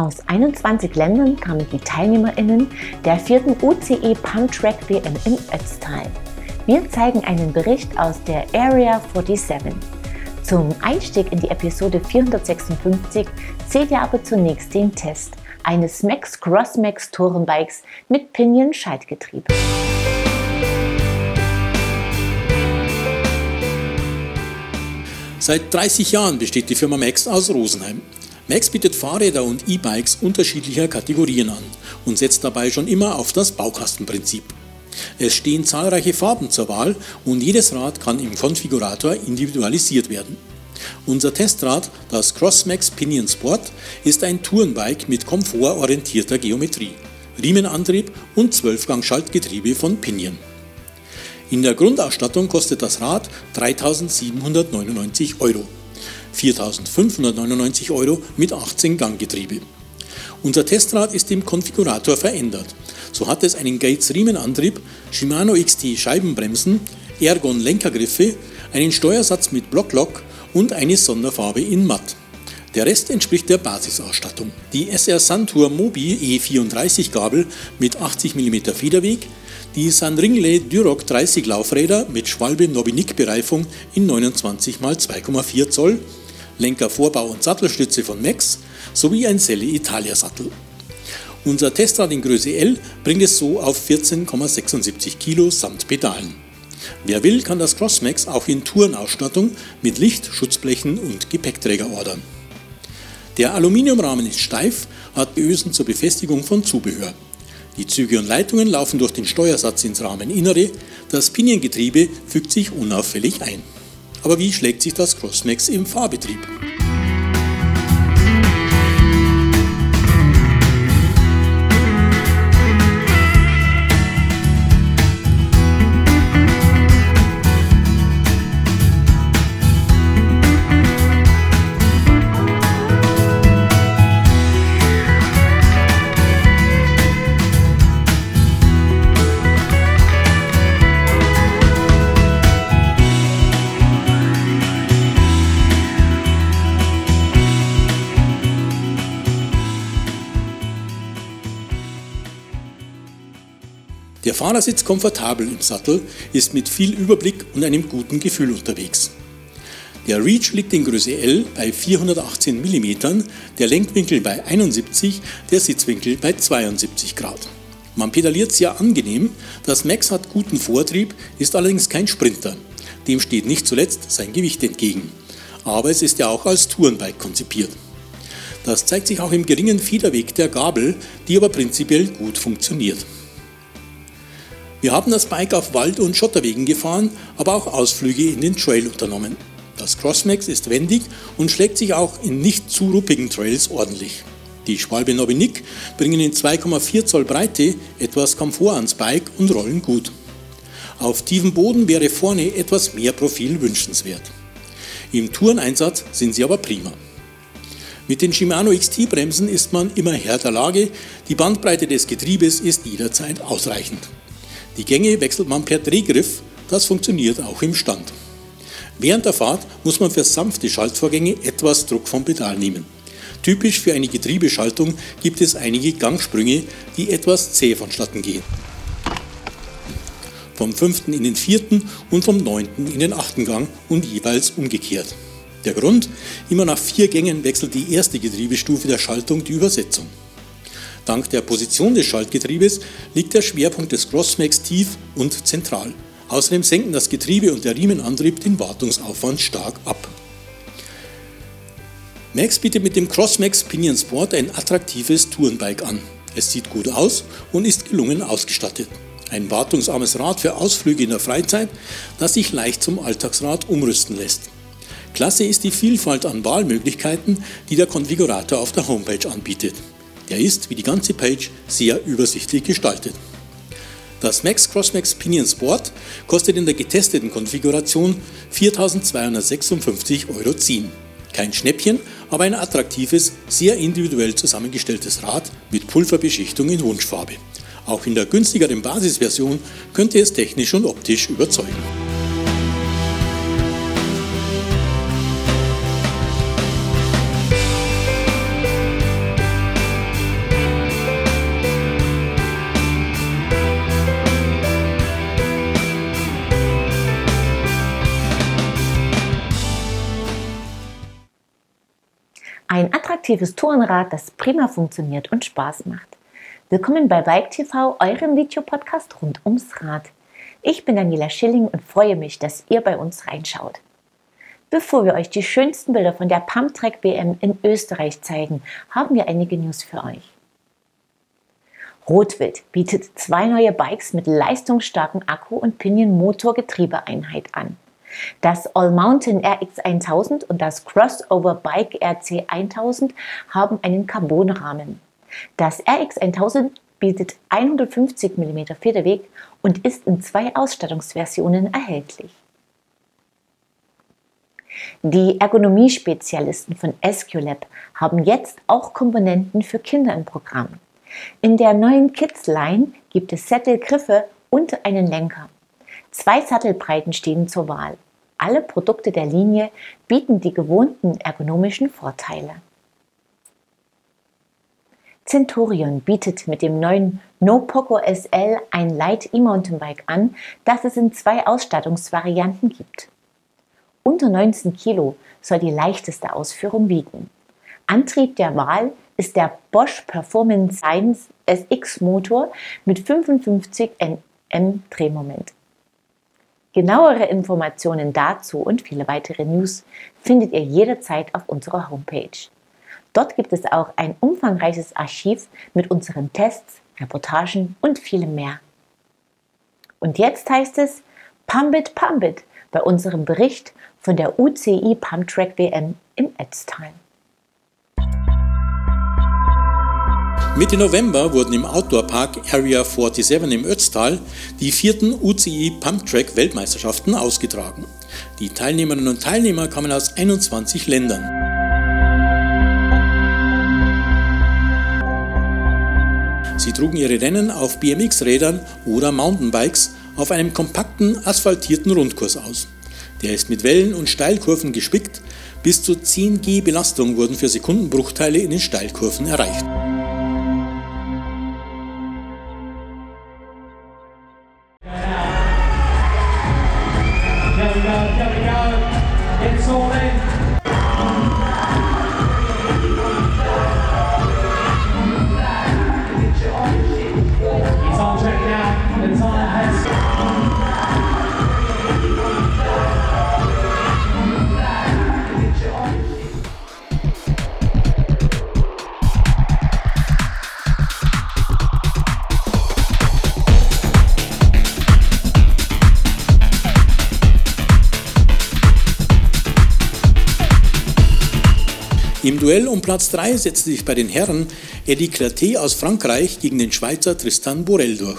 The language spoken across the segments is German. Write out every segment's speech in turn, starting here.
Aus 21 Ländern kamen die TeilnehmerInnen der vierten UCE Pump Track WM in Ötztal. Wir zeigen einen Bericht aus der Area 47. Zum Einstieg in die Episode 456 seht ihr aber zunächst den Test eines Max Crossmax Tourenbikes mit Pinion-Schaltgetriebe. Seit 30 Jahren besteht die Firma Max aus Rosenheim. Max bietet Fahrräder und E-Bikes unterschiedlicher Kategorien an und setzt dabei schon immer auf das Baukastenprinzip. Es stehen zahlreiche Farben zur Wahl und jedes Rad kann im Konfigurator individualisiert werden. Unser Testrad, das CrossMax Pinion Sport, ist ein Tourenbike mit komfortorientierter Geometrie, Riemenantrieb und 12-Gang-Schaltgetriebe von Pinion. In der Grundausstattung kostet das Rad 3.799 Euro. 4.599 Euro mit 18 Ganggetriebe. Unser Testrad ist im Konfigurator verändert. So hat es einen Gates Riemenantrieb, Shimano XT Scheibenbremsen, Ergon Lenkergriffe, einen Steuersatz mit Blocklock und eine Sonderfarbe in Matt. Der Rest entspricht der Basisausstattung. Die SR Suntour Mobi E34 Gabel mit 80 mm Federweg, die Sanringley Duroc 30 Laufräder mit Schwalbe Nobinik Bereifung in 29 x 2,4 Zoll Lenker, Vorbau und Sattelstütze von Max sowie ein Selle Italia Sattel. Unser Testrad in Größe L bringt es so auf 14,76 Kilo samt Pedalen. Wer will, kann das Crossmax auch in Tourenausstattung mit Licht, Schutzblechen und Gepäckträger ordern. Der Aluminiumrahmen ist steif, hat Ösen zur Befestigung von Zubehör. Die Züge und Leitungen laufen durch den Steuersatz ins Rahmeninnere, das Piniengetriebe fügt sich unauffällig ein. Aber wie schlägt sich das Crossmax im Fahrbetrieb? Der Fahrer sitzt komfortabel im Sattel, ist mit viel Überblick und einem guten Gefühl unterwegs. Der Reach liegt in Größe L bei 418 mm, der Lenkwinkel bei 71, der Sitzwinkel bei 72 Grad. Man pedaliert sehr angenehm, das Max hat guten Vortrieb, ist allerdings kein Sprinter. Dem steht nicht zuletzt sein Gewicht entgegen. Aber es ist ja auch als Tourenbike konzipiert. Das zeigt sich auch im geringen Federweg der Gabel, die aber prinzipiell gut funktioniert. Wir haben das Bike auf Wald- und Schotterwegen gefahren, aber auch Ausflüge in den Trail unternommen. Das Crossmax ist wendig und schlägt sich auch in nicht zu ruppigen Trails ordentlich. Die Schwalbe Nobinik bringen in 2,4 Zoll Breite etwas Komfort ans Bike und rollen gut. Auf tiefem Boden wäre vorne etwas mehr Profil wünschenswert. Im Toureneinsatz sind sie aber prima. Mit den Shimano XT-Bremsen ist man immer Herr der Lage, die Bandbreite des Getriebes ist jederzeit ausreichend. Die Gänge wechselt man per Drehgriff, das funktioniert auch im Stand. Während der Fahrt muss man für sanfte Schaltvorgänge etwas Druck vom Pedal nehmen. Typisch für eine Getriebeschaltung gibt es einige Gangsprünge, die etwas zäh vonstatten gehen. Vom fünften in den vierten und vom neunten in den achten Gang und jeweils umgekehrt. Der Grund? Immer nach vier Gängen wechselt die erste Getriebestufe der Schaltung die Übersetzung. Dank der Position des Schaltgetriebes liegt der Schwerpunkt des Crossmax tief und zentral. Außerdem senken das Getriebe und der Riemenantrieb den Wartungsaufwand stark ab. Max bietet mit dem Crossmax Pinion Sport ein attraktives Tourenbike an. Es sieht gut aus und ist gelungen ausgestattet. Ein wartungsarmes Rad für Ausflüge in der Freizeit, das sich leicht zum Alltagsrad umrüsten lässt. Klasse ist die Vielfalt an Wahlmöglichkeiten, die der Konfigurator auf der Homepage anbietet. Er ist, wie die ganze Page, sehr übersichtlich gestaltet. Das Max Crossmax Pinion Sport kostet in der getesteten Konfiguration 4.256 Euro ziehen. Kein Schnäppchen, aber ein attraktives, sehr individuell zusammengestelltes Rad mit Pulverbeschichtung in Wunschfarbe. Auch in der günstigeren Basisversion könnte es technisch und optisch überzeugen. Ein attraktives Tourenrad, das prima funktioniert und Spaß macht. Willkommen bei Bike TV, eurem Videopodcast rund ums Rad. Ich bin Daniela Schilling und freue mich, dass ihr bei uns reinschaut. Bevor wir euch die schönsten Bilder von der Pumptrack WM in Österreich zeigen, haben wir einige News für euch. Rotwild bietet zwei neue Bikes mit leistungsstarken Akku und Pinion-Motor-Getriebeeinheit an. Das All Mountain RX 1000 und das Crossover Bike RC 1000 haben einen Carbonrahmen. Das RX 1000 bietet 150 mm Federweg und ist in zwei Ausstattungsversionen erhältlich. Die Ergonomie-Spezialisten von SQLab haben jetzt auch Komponenten für Kinder im Programm. In der neuen Kids Line gibt es Sattelgriffe und einen Lenker. Zwei Sattelbreiten stehen zur Wahl. Alle Produkte der Linie bieten die gewohnten ergonomischen Vorteile. Centurion bietet mit dem neuen NoPoco SL ein Light E-Mountainbike an, das es in zwei Ausstattungsvarianten gibt. Unter 19 Kilo soll die leichteste Ausführung wiegen. Antrieb der Wahl ist der Bosch Performance 1 SX Motor mit 55 Nm Drehmoment. Genauere Informationen dazu und viele weitere News findet ihr jederzeit auf unserer Homepage. Dort gibt es auch ein umfangreiches Archiv mit unseren Tests, Reportagen und vielem mehr. Und jetzt heißt es Pump it, pump it bei unserem Bericht von der UCI Pump Track WM im Ötztal. Mitte November wurden im Outdoor-Park Area 47 im Ötztal die vierten UCI Pump Track Weltmeisterschaften ausgetragen. Die Teilnehmerinnen und Teilnehmer kamen aus 21 Ländern. Sie trugen ihre Rennen auf BMX-Rädern oder Mountainbikes auf einem kompakten, asphaltierten Rundkurs aus. Der ist mit Wellen und Steilkurven gespickt. Bis zu 10 G Belastung wurden für Sekundenbruchteile in den Steilkurven erreicht. Im Duell um Platz 3 setzte sich bei den Herren Eddie Claté aus Frankreich gegen den Schweizer Tristan Borel durch.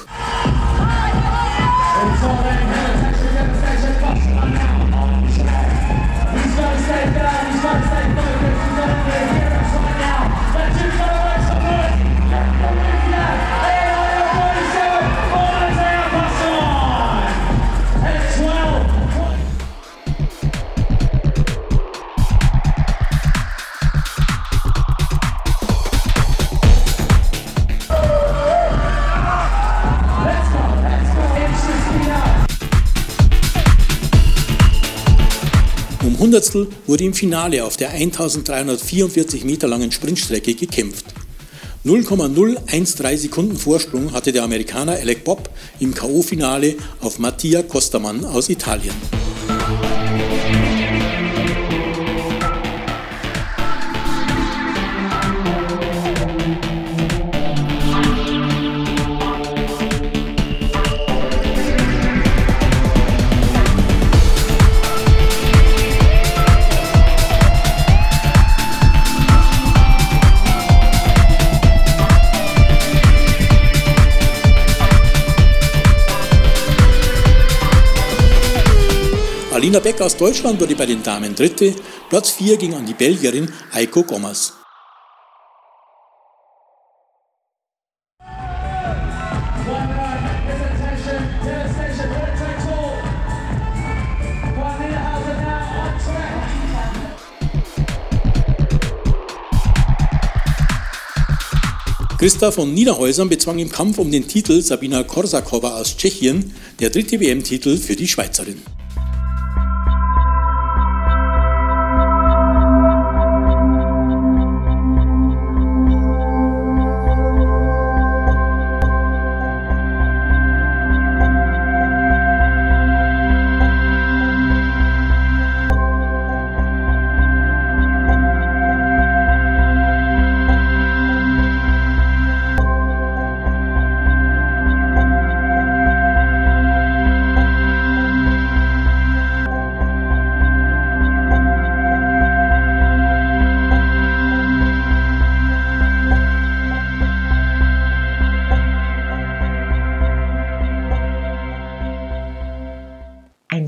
Hundertstel wurde im Finale auf der 1344 Meter langen Sprintstrecke gekämpft. 0,013 Sekunden Vorsprung hatte der Amerikaner Alec Bob im K.O.-Finale auf Mattia Costamann aus Italien. Alina Beck aus Deutschland wurde bei den Damen Dritte, Platz 4 ging an die Belgierin Heiko Gommers. Christa von Niederhäusern bezwang im Kampf um den Titel Sabina Korsakova aus Tschechien, der dritte WM-Titel für die Schweizerin.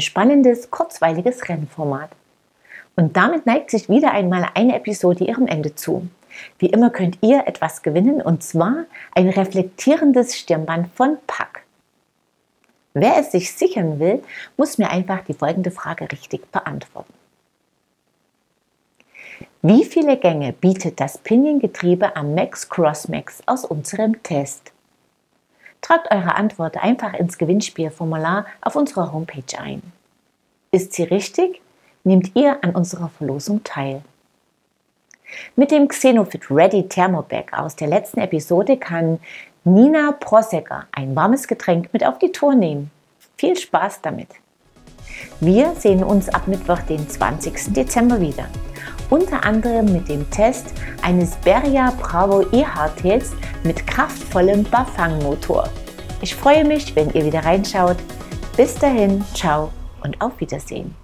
Spannendes, kurzweiliges Rennformat. Und damit neigt sich wieder einmal eine Episode ihrem Ende zu. Wie immer könnt ihr etwas gewinnen und zwar ein reflektierendes Stirnband von Pack. Wer es sich sichern will, muss mir einfach die folgende Frage richtig beantworten. Wie viele Gänge bietet das Pinion-Getriebe am Max Crossmax aus unserem Test? Tragt eure Antwort einfach ins Gewinnspielformular auf unserer Homepage ein. Ist sie richtig? Nehmt ihr an unserer Verlosung teil. Mit dem Xenofit Ready Thermobag aus der letzten Episode kann Nina Prosecker ein warmes Getränk mit auf die Tour nehmen. Viel Spaß damit! Wir sehen uns ab Mittwoch, den 20. Dezember wieder. Unter anderem mit dem Test eines Beria Bravo E-Hardtails mit kraftvollem Bafang-Motor. Ich freue mich, wenn ihr wieder reinschaut. Bis dahin, ciao und auf Wiedersehen.